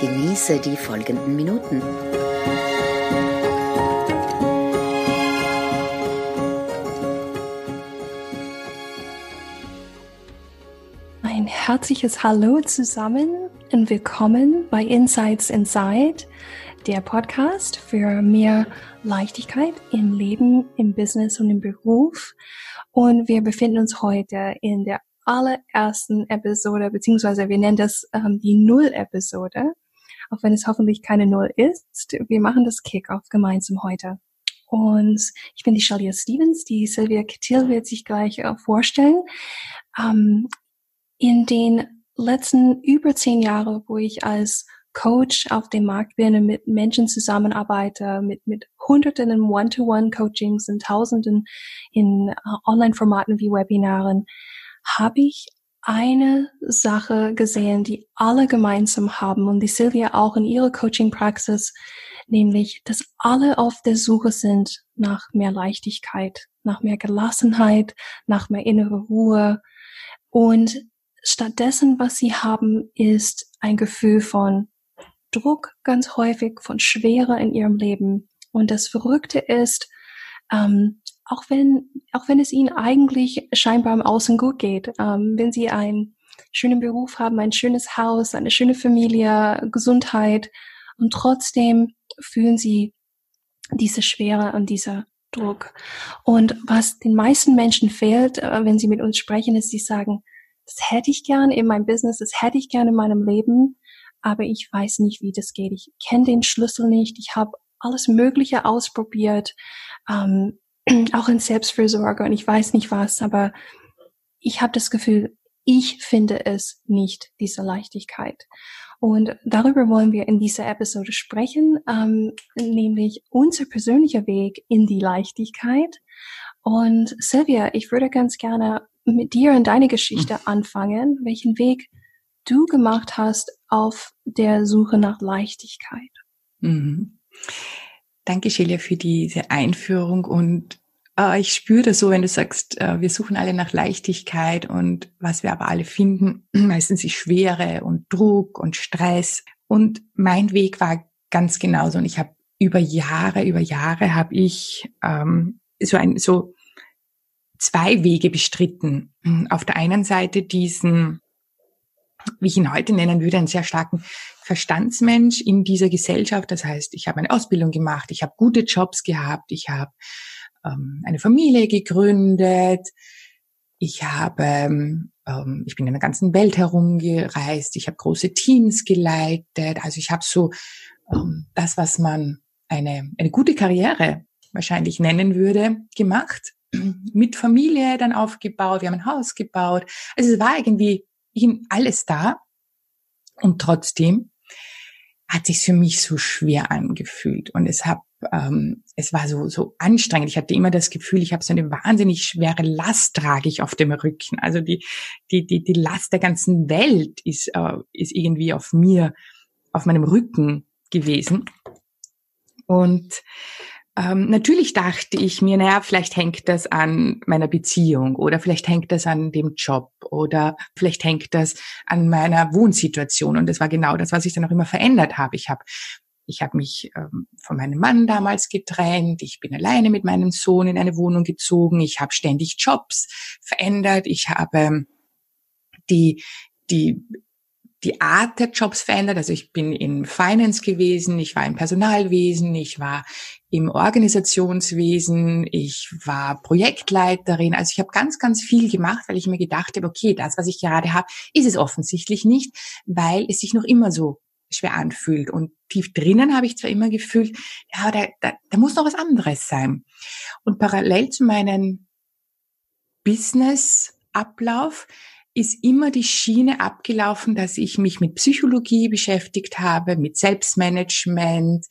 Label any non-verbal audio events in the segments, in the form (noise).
Genieße die folgenden Minuten. Ein herzliches Hallo zusammen und willkommen bei Insights Inside, der Podcast für mehr Leichtigkeit im Leben, im Business und im Beruf. Und wir befinden uns heute in der allerersten Episode, beziehungsweise wir nennen das ähm, die Null-Episode auch wenn es hoffentlich keine Null ist. Wir machen das Kickoff gemeinsam heute. Und ich bin die Shalia Stevens, die Sylvia Kittil wird sich gleich äh, vorstellen. Ähm, in den letzten über zehn Jahren, wo ich als Coach auf dem Markt bin und mit Menschen zusammenarbeite, mit, mit Hunderten in One-to-One-Coachings und Tausenden in uh, Online-Formaten wie Webinaren, habe ich eine Sache gesehen, die alle gemeinsam haben und die Silvia auch in ihrer Coaching-Praxis, nämlich, dass alle auf der Suche sind nach mehr Leichtigkeit, nach mehr Gelassenheit, nach mehr innere Ruhe. Und stattdessen, was sie haben, ist ein Gefühl von Druck ganz häufig, von Schwere in ihrem Leben. Und das Verrückte ist, ähm, auch wenn, auch wenn es ihnen eigentlich scheinbar im Außen gut geht, ähm, wenn sie einen schönen Beruf haben, ein schönes Haus, eine schöne Familie, Gesundheit und trotzdem fühlen sie diese Schwere und dieser Druck. Und was den meisten Menschen fehlt, äh, wenn sie mit uns sprechen, ist, sie sagen, das hätte ich gern in meinem Business, das hätte ich gern in meinem Leben, aber ich weiß nicht, wie das geht. Ich kenne den Schlüssel nicht. Ich habe alles Mögliche ausprobiert. Ähm, (clears throat) auch in Selbstfürsorge und ich weiß nicht was, aber ich habe das Gefühl, ich finde es nicht, diese Leichtigkeit. Und darüber wollen wir in dieser Episode sprechen, ähm, nämlich unser persönlicher Weg in die Leichtigkeit. Und Sylvia, ich würde ganz gerne mit dir und deine Geschichte mhm. anfangen, welchen Weg du gemacht hast auf der Suche nach Leichtigkeit. Mhm. Danke, Shelia, für diese Einführung und äh, ich spüre das so, wenn du sagst, äh, wir suchen alle nach Leichtigkeit und was wir aber alle finden, (clears throat) meistens ist Schwere und Druck und Stress. Und mein Weg war ganz genauso und ich habe über Jahre, über Jahre habe ich ähm, so ein so zwei Wege bestritten. Auf der einen Seite diesen wie ich ihn heute nennen würde, einen sehr starken Verstandsmensch in dieser Gesellschaft. Das heißt, ich habe eine Ausbildung gemacht, ich habe gute Jobs gehabt, ich habe ähm, eine Familie gegründet, ich habe, ähm, ich bin in der ganzen Welt herumgereist, ich habe große Teams geleitet, also ich habe so ähm, das, was man eine, eine gute Karriere wahrscheinlich nennen würde, gemacht, (clears throat) mit Familie dann aufgebaut, wir haben ein Haus gebaut. Also es war irgendwie alles da. Und trotzdem hat sich für mich so schwer angefühlt. Und es hat, ähm, es war so, so anstrengend. Ich hatte immer das Gefühl, ich habe so eine wahnsinnig schwere Last trage ich auf dem Rücken. Also die, die, die, die Last der ganzen Welt ist, äh, ist irgendwie auf mir, auf meinem Rücken gewesen. Und ähm, natürlich dachte ich mir, naja, vielleicht hängt das an meiner Beziehung oder vielleicht hängt das an dem Job oder vielleicht hängt das an meiner Wohnsituation. Und das war genau das, was ich dann auch immer verändert habe. Ich habe ich habe mich ähm, von meinem Mann damals getrennt. Ich bin alleine mit meinem Sohn in eine Wohnung gezogen. Ich habe ständig Jobs verändert. Ich habe die die die Art der Jobs verändert. Also ich bin in Finance gewesen, ich war im Personalwesen, ich war im Organisationswesen, ich war Projektleiterin. Also ich habe ganz, ganz viel gemacht, weil ich mir gedacht habe, okay, das, was ich gerade habe, ist es offensichtlich nicht, weil es sich noch immer so schwer anfühlt. Und tief drinnen habe ich zwar immer gefühlt, ja, da, da, da muss noch was anderes sein. Und parallel zu meinem Business-Ablauf ist immer die Schiene abgelaufen, dass ich mich mit Psychologie beschäftigt habe, mit Selbstmanagement,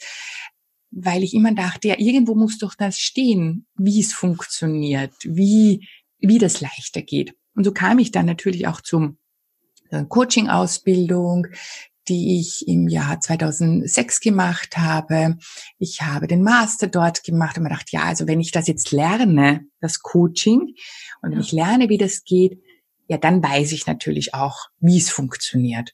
weil ich immer dachte, ja, irgendwo muss doch das stehen, wie es funktioniert, wie, wie das leichter geht. Und so kam ich dann natürlich auch zum äh, Coaching-Ausbildung, die ich im Jahr 2006 gemacht habe. Ich habe den Master dort gemacht und mir gedacht, ja, also wenn ich das jetzt lerne, das Coaching, und wenn ich lerne, wie das geht, ja, dann weiß ich natürlich auch, wie es funktioniert.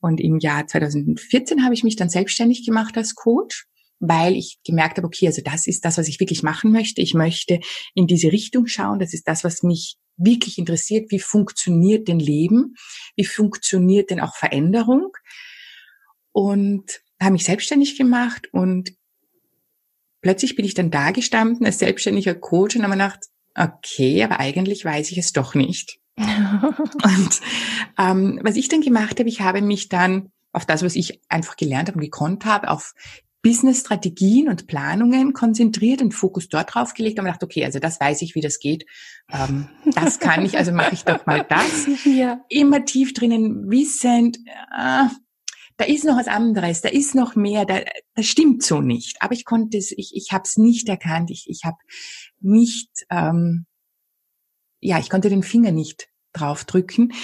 Und im Jahr 2014 habe ich mich dann selbstständig gemacht als Coach, weil ich gemerkt habe, okay, also das ist das, was ich wirklich machen möchte. Ich möchte in diese Richtung schauen. Das ist das, was mich wirklich interessiert. Wie funktioniert denn Leben? Wie funktioniert denn auch Veränderung? Und habe mich selbstständig gemacht und plötzlich bin ich dann da gestanden als selbstständiger Coach und habe mir gedacht, okay, aber eigentlich weiß ich es doch nicht. Und ähm, was ich dann gemacht habe, ich habe mich dann auf das, was ich einfach gelernt habe und gekonnt habe, auf Business-Strategien und Planungen konzentriert und Fokus dort drauf gelegt und gedacht, okay, also das weiß ich, wie das geht. Ähm, das kann ich, also mache ich doch mal das. (laughs) Ja. Immer tief drinnen wissend, äh, da ist noch was anderes, da ist noch mehr, da, das stimmt so nicht. Aber ich konnte es, ich, ich habe es nicht erkannt, ich, ich habe nicht ähm, ja, ich konnte den Finger nicht draufdrücken.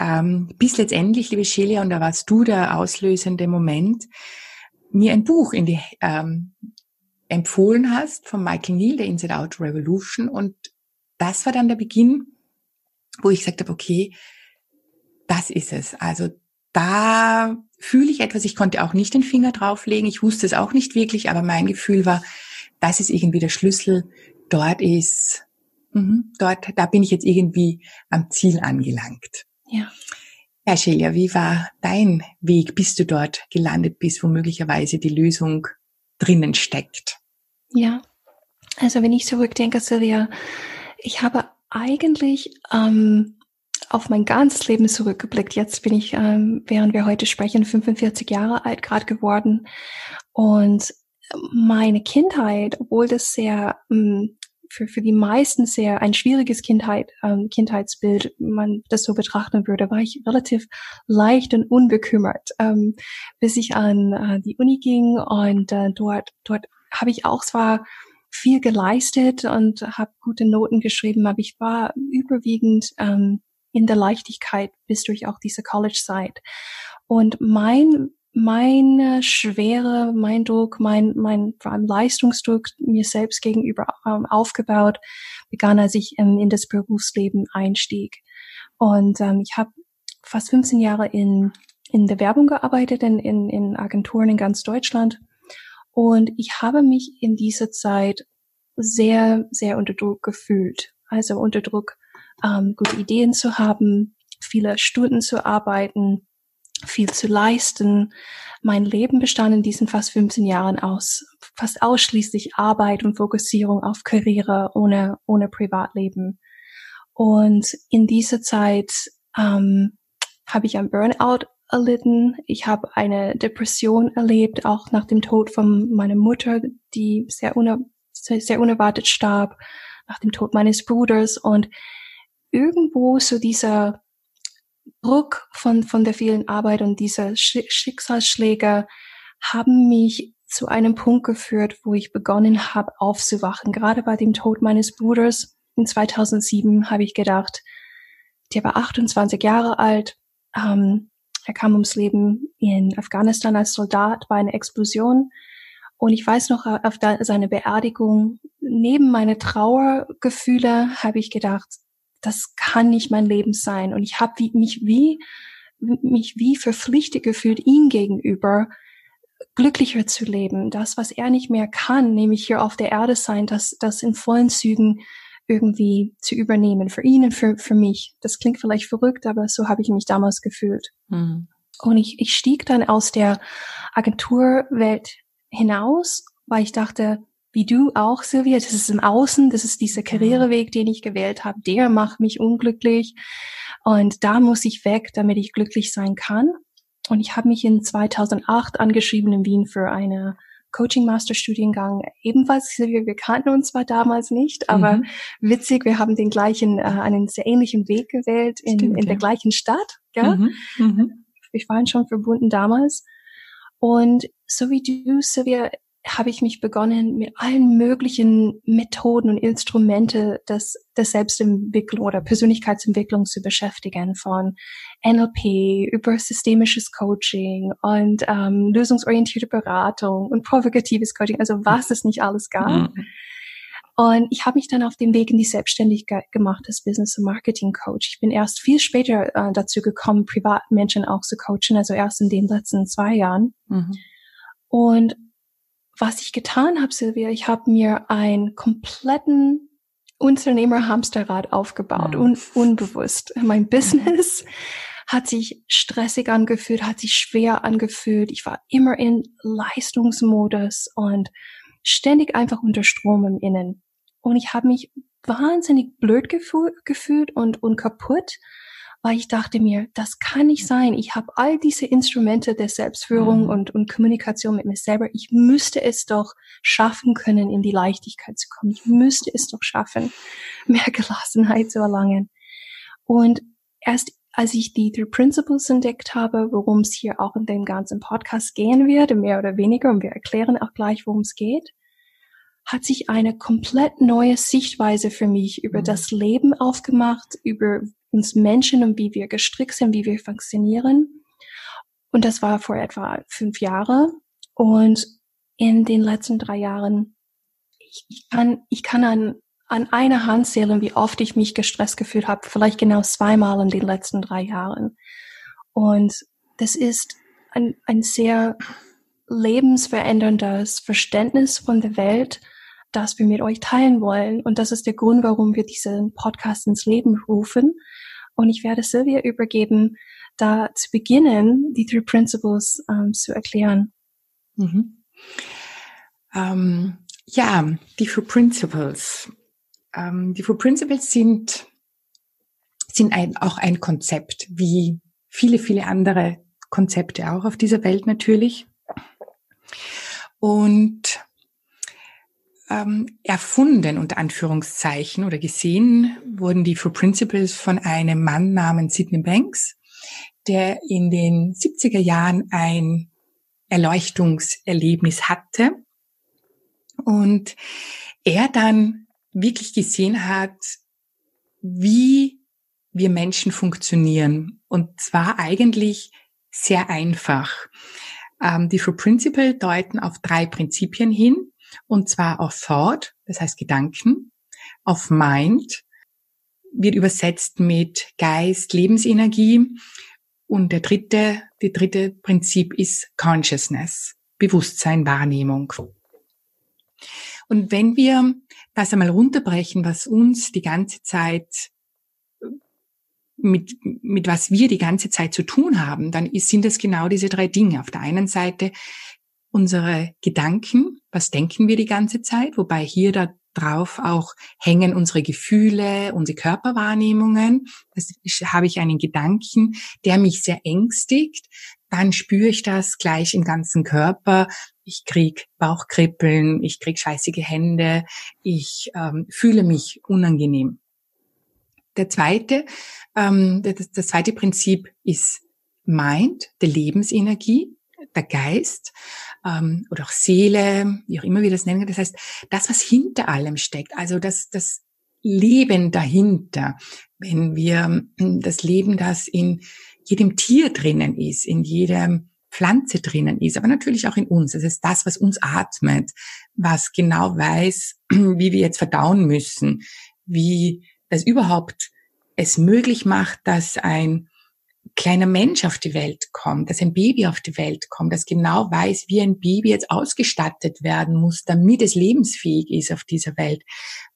Ähm, bis letztendlich, liebe Shelia, und da warst du der auslösende Moment, mir ein Buch in die, ähm, empfohlen hast von Michael Neal, der Inside Out Revolution. Und das war dann der Beginn, wo ich gesagt habe, okay, das ist es. Also da fühle ich etwas. Ich konnte auch nicht den Finger drauflegen. Ich wusste es auch nicht wirklich, aber mein Gefühl war, das ist irgendwie der Schlüssel. Dort ist Mhm. Dort, da bin ich jetzt irgendwie am Ziel angelangt. Ja. Ja, Shelia, wie war dein Weg, bis du dort gelandet bist, wo möglicherweise die Lösung drinnen steckt? Ja, also wenn ich zurückdenke, Silvia, ich habe eigentlich ähm, auf mein ganzes Leben zurückgeblickt. Jetzt bin ich, ähm, während wir heute sprechen, 45 Jahre alt gerade geworden. Und meine Kindheit, obwohl das sehr ähm, für, für die meisten sehr ein schwieriges Kindheit, ähm, Kindheitsbild, man das so betrachten würde, war ich relativ leicht und unbekümmert, ähm, bis ich an äh, die Uni ging und äh, dort, dort habe ich auch zwar viel geleistet und habe gute Noten geschrieben, aber ich war überwiegend ähm, in der Leichtigkeit bis durch auch diese College-Zeit. Und mein meine Schwere, mein Druck, mein, mein vor allem Leistungsdruck mir selbst gegenüber ähm, aufgebaut, begann, als ich ähm, in das Berufsleben einstieg. Und ähm, ich habe fast 15 Jahre in, in der Werbung gearbeitet, in, in, in Agenturen in ganz Deutschland. Und ich habe mich in dieser Zeit sehr, sehr unter Druck gefühlt. Also unter Druck, ähm, gute Ideen zu haben, viele Stunden zu arbeiten, viel zu leisten. Mein Leben bestand in diesen fast 15 Jahren aus fast ausschließlich Arbeit und Fokussierung auf Karriere ohne, ohne Privatleben. Und in dieser Zeit ähm, habe ich ein Burnout erlitten. Ich habe eine Depression erlebt, auch nach dem Tod von meiner Mutter, die sehr, uner sehr, sehr unerwartet starb, nach dem Tod meines Bruders. Und irgendwo so dieser Druck von, von der vielen Arbeit und dieser Schicksalsschläge haben mich zu einem Punkt geführt, wo ich begonnen habe aufzuwachen. Gerade bei dem Tod meines Bruders in 2007 habe ich gedacht, der war 28 Jahre alt. Ähm, er kam ums Leben in Afghanistan als Soldat bei einer Explosion. Und ich weiß noch, auf seine Beerdigung, neben meine Trauergefühle, habe ich gedacht, das kann nicht mein Leben sein. Und ich habe mich wie mich wie verpflichtet gefühlt ihm gegenüber glücklicher zu leben. Das, was er nicht mehr kann, nämlich hier auf der Erde sein, das, das in vollen Zügen irgendwie zu übernehmen. Für ihn und für, für mich. Das klingt vielleicht verrückt, aber so habe ich mich damals gefühlt. Mhm. Und ich, ich stieg dann aus der Agenturwelt hinaus, weil ich dachte, wie du auch, Silvia, das ist im Außen, das ist dieser Karriereweg, den ich gewählt habe, der macht mich unglücklich. Und da muss ich weg, damit ich glücklich sein kann. Und ich habe mich in 2008 angeschrieben in Wien für eine Coaching Master Studiengang ebenfalls. Wir, wir kannten uns zwar damals nicht, aber mhm. witzig, wir haben den gleichen, äh, einen sehr ähnlichen Weg gewählt in, Stimmt, in ja. der gleichen Stadt. Gell? Mhm. Mhm. Wir waren schon verbunden damals. Und so wie du, Sylvia, habe ich mich begonnen, mit allen möglichen Methoden und Instrumente des, des Selbstentwicklung oder Persönlichkeitsentwicklung zu beschäftigen, von NLP über systemisches Coaching und ähm, lösungsorientierte Beratung und provokatives Coaching, also was es nicht alles gab. Mhm. Und ich habe mich dann auf den Weg in die Selbstständigkeit gemacht als Business- und Marketing-Coach. Ich bin erst viel später äh, dazu gekommen, Privatmenschen auch zu coachen, also erst in den letzten zwei Jahren. Mhm. Und was ich getan habe, Silvia, ich habe mir einen kompletten Unternehmer-Hamsterrad aufgebaut, mhm. un unbewusst. Mein Business hat sich stressig angefühlt, hat sich schwer angefühlt. Ich war immer in Leistungsmodus und ständig einfach unter Strom im Innen. Und ich habe mich wahnsinnig blöd gefühl, gefühlt und, und kaputt, weil ich dachte mir, das kann nicht sein. Ich habe all diese Instrumente der Selbstführung mhm. und, und Kommunikation mit mir selber. Ich müsste es doch schaffen können, in die Leichtigkeit zu kommen. Ich müsste es doch schaffen, (laughs) mehr Gelassenheit zu erlangen. Und erst als ich die Three Principles entdeckt habe, worum es hier auch in dem ganzen Podcast gehen wird, mehr oder weniger, und wir erklären auch gleich, worum es geht, hat sich eine komplett neue Sichtweise für mich über mhm. das Leben aufgemacht, über uns Menschen und wie wir gestrickt sind, wie wir funktionieren. Und das war vor etwa fünf Jahre. Und in den letzten drei Jahren, ich, ich kann, ich kann an, an einer Hand zählen, wie oft ich mich gestresst gefühlt habe. Vielleicht genau zweimal in den letzten drei Jahren. Und das ist ein, ein sehr lebensveränderndes Verständnis von der Welt, das wir mit euch teilen wollen. Und das ist der Grund, warum wir diesen Podcast ins Leben rufen. Und ich werde Silvia übergeben, da zu beginnen, die Three Principles ähm, zu erklären. Mhm. Ähm, ja, die Four Principles. Ähm, die Four Principles sind, sind ein, auch ein Konzept, wie viele, viele andere Konzepte auch auf dieser Welt natürlich. Und ähm, erfunden, unter Anführungszeichen, oder gesehen wurden die Four Principles von einem Mann namens Sidney Banks, der in den 70er Jahren ein Erleuchtungserlebnis hatte und er dann wirklich gesehen hat, wie wir Menschen funktionieren. Und zwar eigentlich sehr einfach. Ähm, die Four Principles deuten auf drei Prinzipien hin. Und zwar auf Thought, das heißt Gedanken, auf Mind, wird übersetzt mit Geist, Lebensenergie. Und der dritte, die dritte Prinzip ist Consciousness, Bewusstsein, Wahrnehmung. Und wenn wir das einmal runterbrechen, was uns die ganze Zeit mit, mit was wir die ganze Zeit zu tun haben, dann sind es genau diese drei Dinge. Auf der einen Seite unsere Gedanken, was denken wir die ganze Zeit, wobei hier da drauf auch hängen unsere Gefühle, unsere Körperwahrnehmungen. Das habe ich einen Gedanken, der mich sehr ängstigt, dann spüre ich das gleich im ganzen Körper. Ich krieg Bauchkribbeln, ich krieg scheißige Hände, ich ähm, fühle mich unangenehm. Der zweite, ähm, das, das zweite Prinzip ist Mind, der Lebensenergie der Geist ähm, oder auch Seele, wie auch immer wir das nennen. Das heißt, das, was hinter allem steckt, also das, das Leben dahinter, wenn wir hm, das Leben, das in jedem Tier drinnen ist, in jedem Pflanze drinnen ist, aber natürlich auch in uns. Das ist das, was uns atmet, was genau weiß, (clears throat) wie wir jetzt verdauen müssen, wie das überhaupt es möglich macht, dass ein kleiner Mensch auf die Welt kommt, dass ein Baby auf die Welt kommt, das genau weiß, wie ein Baby jetzt ausgestattet werden muss, damit es lebensfähig ist auf dieser Welt,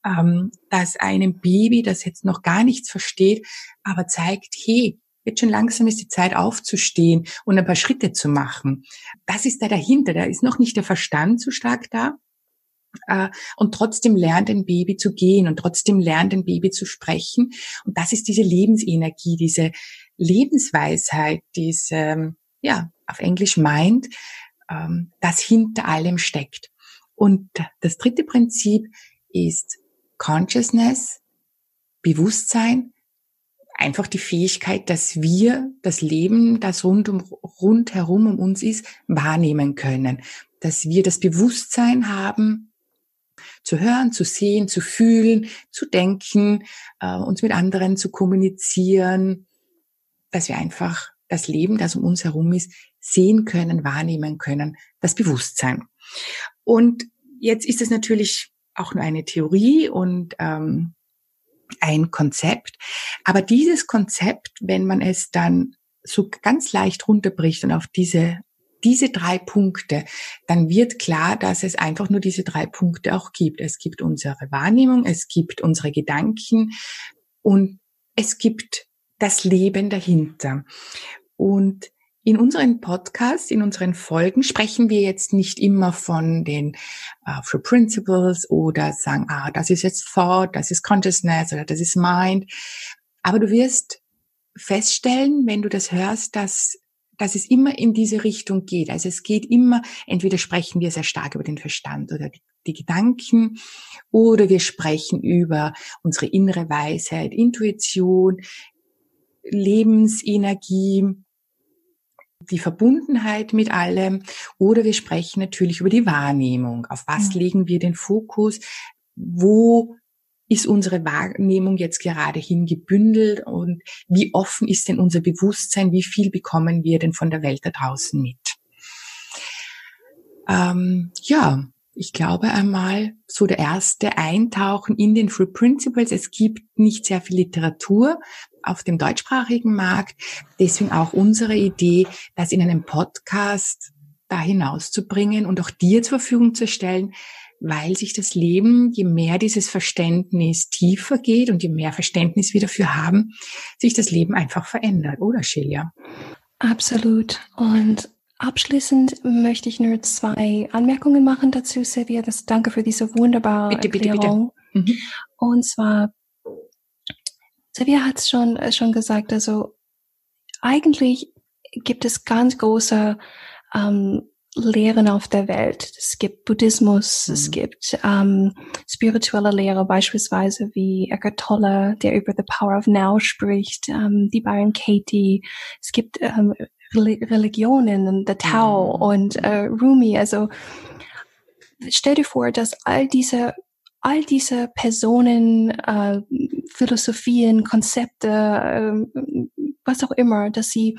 ähm, dass einem Baby, das jetzt noch gar nichts versteht, aber zeigt, hey, jetzt schon langsam ist die Zeit aufzustehen und ein paar Schritte zu machen. Das ist da dahinter. Da ist noch nicht der Verstand so stark da. Äh, und trotzdem lernt ein Baby zu gehen und trotzdem lernt ein Baby zu sprechen. Und das ist diese Lebensenergie, diese Lebensweisheit, diese, ja, auf Englisch meint, ähm, das hinter allem steckt. Und das dritte Prinzip ist Consciousness, Bewusstsein, einfach die Fähigkeit, dass wir das Leben, das rund um, rundherum um uns ist, wahrnehmen können. Dass wir das Bewusstsein haben, zu hören, zu sehen, zu fühlen, zu denken, äh, uns mit anderen zu kommunizieren, dass wir einfach das Leben, das um uns herum ist, sehen können, wahrnehmen können, das Bewusstsein. Und jetzt ist es natürlich auch nur eine Theorie und ähm, ein Konzept. Aber dieses Konzept, wenn man es dann so ganz leicht runterbricht und auf diese diese drei Punkte, dann wird klar, dass es einfach nur diese drei Punkte auch gibt. Es gibt unsere Wahrnehmung, es gibt unsere Gedanken und es gibt das Leben dahinter. Und in unseren Podcasts, in unseren Folgen sprechen wir jetzt nicht immer von den uh, True Principles oder sagen, ah, das ist jetzt Thought, das ist Consciousness oder das ist Mind. Aber du wirst feststellen, wenn du das hörst, dass, dass es immer in diese Richtung geht. Also es geht immer, entweder sprechen wir sehr stark über den Verstand oder die, die Gedanken oder wir sprechen über unsere innere Weisheit, Intuition, Lebensenergie, die Verbundenheit mit allem oder wir sprechen natürlich über die Wahrnehmung. Auf was mhm. legen wir den Fokus? Wo ist unsere Wahrnehmung jetzt gerade hingebündelt und wie offen ist denn unser Bewusstsein? Wie viel bekommen wir denn von der Welt da draußen mit? Ähm, ja, ich glaube einmal so der erste Eintauchen in den Free Principles. Es gibt nicht sehr viel Literatur auf dem deutschsprachigen Markt. Deswegen auch unsere Idee, das in einem Podcast da hinauszubringen und auch dir zur Verfügung zu stellen, weil sich das Leben, je mehr dieses Verständnis tiefer geht und je mehr Verständnis wir dafür haben, sich das Leben einfach verändert, oder Shelia? Absolut. Und abschließend möchte ich nur zwei Anmerkungen machen dazu, Silvia. Das danke für diese wunderbare bitte, Erklärung. Bitte, bitte. Mhm. Und zwar Silvia hat es schon, äh, schon gesagt, also eigentlich gibt es ganz große ähm, Lehren auf der Welt. Es gibt Buddhismus, mhm. es gibt ähm, spirituelle Lehre, beispielsweise wie Eckhart Tolle, der über The Power of Now spricht, ähm, die Byron Katie. Es gibt ähm, Religionen, The Tao mhm. und äh, Rumi. Also stell dir vor, dass all diese all diese Personen, äh, Philosophien, Konzepte, äh, was auch immer, dass sie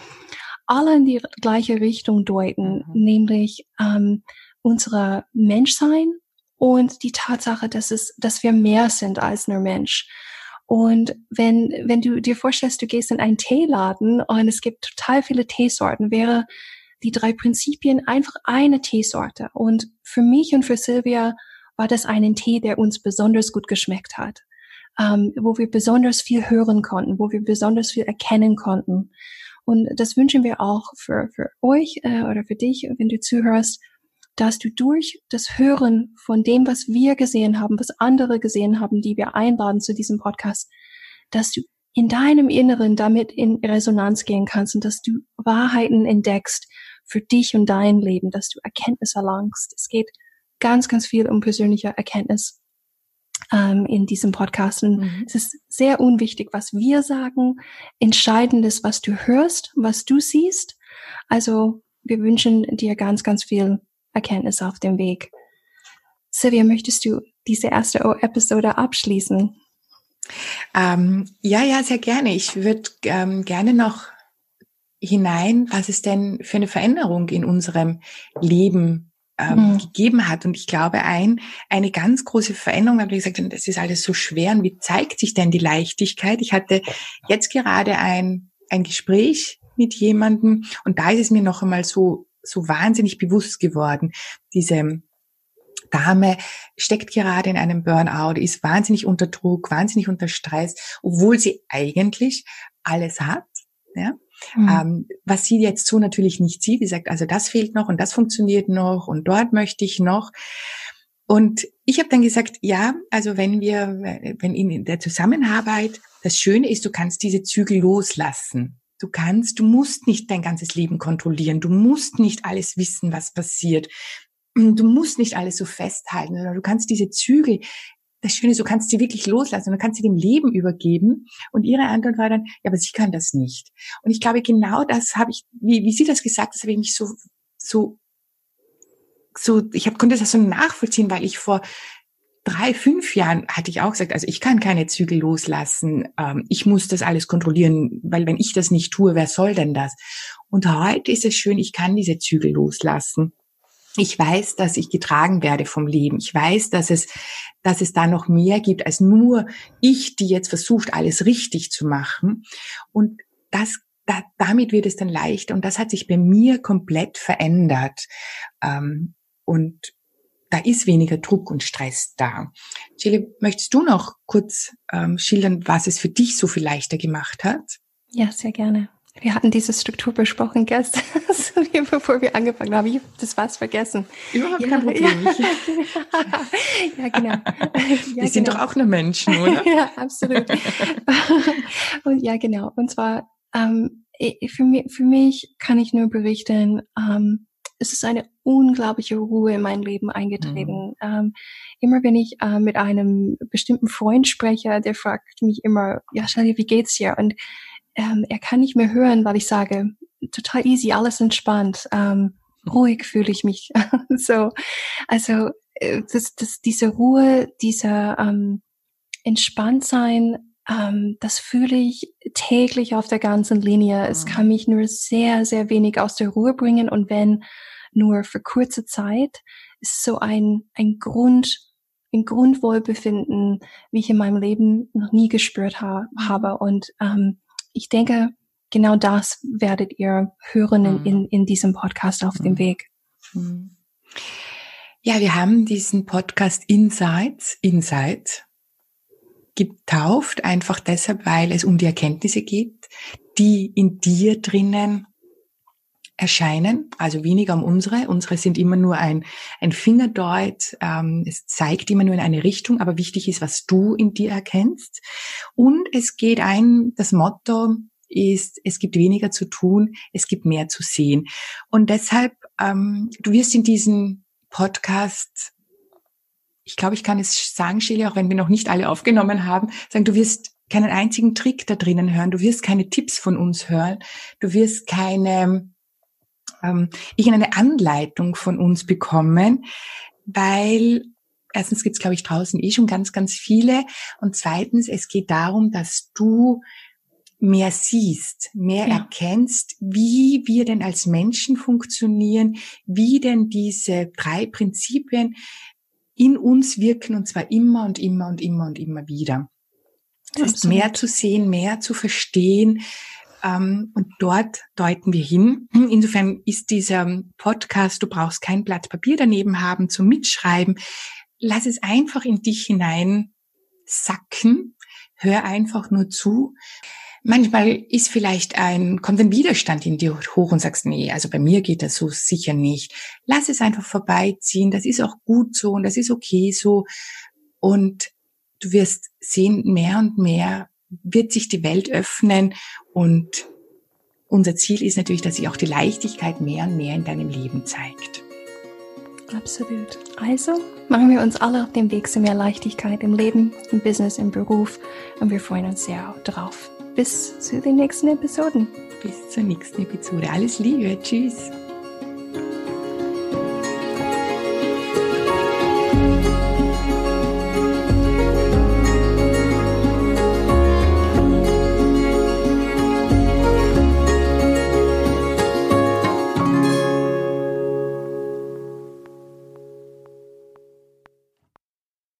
alle in die gleiche Richtung deuten, mhm. nämlich ähm, unsere Menschsein und die Tatsache, dass es, dass wir mehr sind als nur Mensch. Und wenn, wenn du dir vorstellst, du gehst in einen Teeladen und es gibt total viele Teesorten, wäre die drei Prinzipien einfach eine Teesorte. Und für mich und für Silvia war das einen Tee, der uns besonders gut geschmeckt hat, ähm, wo wir besonders viel hören konnten, wo wir besonders viel erkennen konnten. Und das wünschen wir auch für, für euch äh, oder für dich, wenn du zuhörst, dass du durch das Hören von dem, was wir gesehen haben, was andere gesehen haben, die wir einladen zu diesem Podcast, dass du in deinem Inneren damit in Resonanz gehen kannst und dass du Wahrheiten entdeckst für dich und dein Leben, dass du Erkenntnis erlangst. Es geht ganz, ganz viel um persönliche Erkenntnis ähm, in diesem Podcast. Und mhm. es ist sehr unwichtig, was wir sagen. Entscheidend ist, was du hörst, was du siehst. Also wir wünschen dir ganz, ganz viel Erkenntnis auf dem Weg. Sylvia, möchtest du diese erste Episode abschließen? Ähm, ja, ja, sehr gerne. Ich würde ähm, gerne noch hinein, was es denn für eine Veränderung in unserem Leben ähm, mhm. gegeben hat. Und ich glaube, ein, eine ganz große Veränderung, habe ich gesagt, das ist alles so schwer. Und wie zeigt sich denn die Leichtigkeit? Ich hatte jetzt gerade ein, ein Gespräch mit jemandem und da ist es mir noch einmal so, so wahnsinnig bewusst geworden. Diese Dame steckt gerade in einem Burnout, ist wahnsinnig unter Druck, wahnsinnig unter Stress, obwohl sie eigentlich alles hat. Ja? Mhm. Ähm, was sie jetzt so natürlich nicht sieht, sie sagt, also das fehlt noch und das funktioniert noch und dort möchte ich noch. Und ich habe dann gesagt, ja, also wenn wir, wenn in der Zusammenarbeit, das Schöne ist, du kannst diese Zügel loslassen. Du kannst, du musst nicht dein ganzes Leben kontrollieren. Du musst nicht alles wissen, was passiert. Du musst nicht alles so festhalten, sondern du kannst diese Zügel das Schöne, du kannst sie wirklich loslassen du kannst sie dem Leben übergeben. Und ihre Antwort war dann, ja, aber sie kann das nicht. Und ich glaube, genau das habe ich, wie, wie sie das gesagt, das habe ich mich so, so, so, ich hab, konnte das so nachvollziehen, weil ich vor drei, fünf Jahren hatte ich auch gesagt, also ich kann keine Zügel loslassen, ähm, ich muss das alles kontrollieren, weil wenn ich das nicht tue, wer soll denn das? Und heute ist es schön, ich kann diese Zügel loslassen. Ich weiß, dass ich getragen werde vom Leben. Ich weiß, dass es, dass es da noch mehr gibt als nur ich, die jetzt versucht, alles richtig zu machen. Und das, da, damit wird es dann leichter. Und das hat sich bei mir komplett verändert. Ähm, und da ist weniger Druck und Stress da. Chile, möchtest du noch kurz ähm, schildern, was es für dich so viel leichter gemacht hat? Ja, sehr gerne. Wir hatten diese Struktur besprochen gestern, (laughs) bevor wir angefangen haben. Ich habe das was vergessen. Überhaupt ja, kein Problem. Ja, (laughs) ja genau. Ja, Wir sind genau. doch auch nur Menschen, oder? (laughs) ja, absolut. Und ja, genau. Und zwar ähm, für, mich, für mich kann ich nur berichten, ähm, es ist eine unglaubliche Ruhe in mein Leben eingetreten. Mhm. Ähm, immer wenn ich äh, mit einem bestimmten Freund spreche, der fragt mich immer, ja, Shelly, wie geht's dir? Und ähm, er kann nicht mehr hören, weil ich sage, total easy, alles entspannt, ähm, ruhig fühle ich mich. (laughs) so, also äh, das, das, diese Ruhe, dieser ähm, Entspanntsein, ähm, das fühle ich täglich auf der ganzen Linie. Es mhm. kann mich nur sehr, sehr wenig aus der Ruhe bringen und wenn nur für kurze Zeit, ist so ein, ein Grund, ein Grundwohlbefinden, wie ich in meinem Leben noch nie gespürt ha mhm. habe. Und ähm, ich denke, genau das werdet ihr hören in, in, in diesem Podcast auf dem mhm. Weg. Mhm. Ja, wir haben diesen Podcast Insights, Insights getauft, einfach deshalb, weil es um die Erkenntnisse geht, die in dir drinnen erscheinen, also weniger um unsere. Unsere sind immer nur ein, ein Fingerdeut, ähm, es zeigt immer nur in eine Richtung, aber wichtig ist, was du in dir erkennst. Und es geht ein, das Motto ist, es gibt weniger zu tun, es gibt mehr zu sehen. Und deshalb, ähm, du wirst in diesem Podcast ich glaube, ich kann es sagen, Shelly, auch wenn wir noch nicht alle aufgenommen haben, sagen, du wirst keinen einzigen Trick da drinnen hören, du wirst keine Tipps von uns hören, du wirst keine ähm, irgendeine Anleitung von uns bekommen, weil erstens gibt es, glaube ich, draußen eh schon ganz, ganz viele und zweitens, es geht darum, dass du mehr siehst, mehr ja. erkennst, wie wir denn als Menschen funktionieren, wie denn diese drei Prinzipien in uns wirken und zwar immer und immer und immer und immer wieder. Es ist mehr zu sehen, mehr zu verstehen, und dort deuten wir hin. Insofern ist dieser Podcast, du brauchst kein Blatt Papier daneben haben zum Mitschreiben. Lass es einfach in dich hinein sacken. Hör einfach nur zu. Manchmal ist vielleicht ein, kommt ein Widerstand in dir hoch und sagst, nee, also bei mir geht das so sicher nicht. Lass es einfach vorbeiziehen. Das ist auch gut so und das ist okay so. Und du wirst sehen, mehr und mehr wird sich die Welt öffnen und unser Ziel ist natürlich, dass sich auch die Leichtigkeit mehr und mehr in deinem Leben zeigt. Absolut. Also machen wir uns alle auf den Weg zu mehr Leichtigkeit im Leben, im Business, im Beruf und wir freuen uns sehr drauf. Bis zu den nächsten Episoden. Bis zur nächsten Episode. Alles Liebe. Tschüss.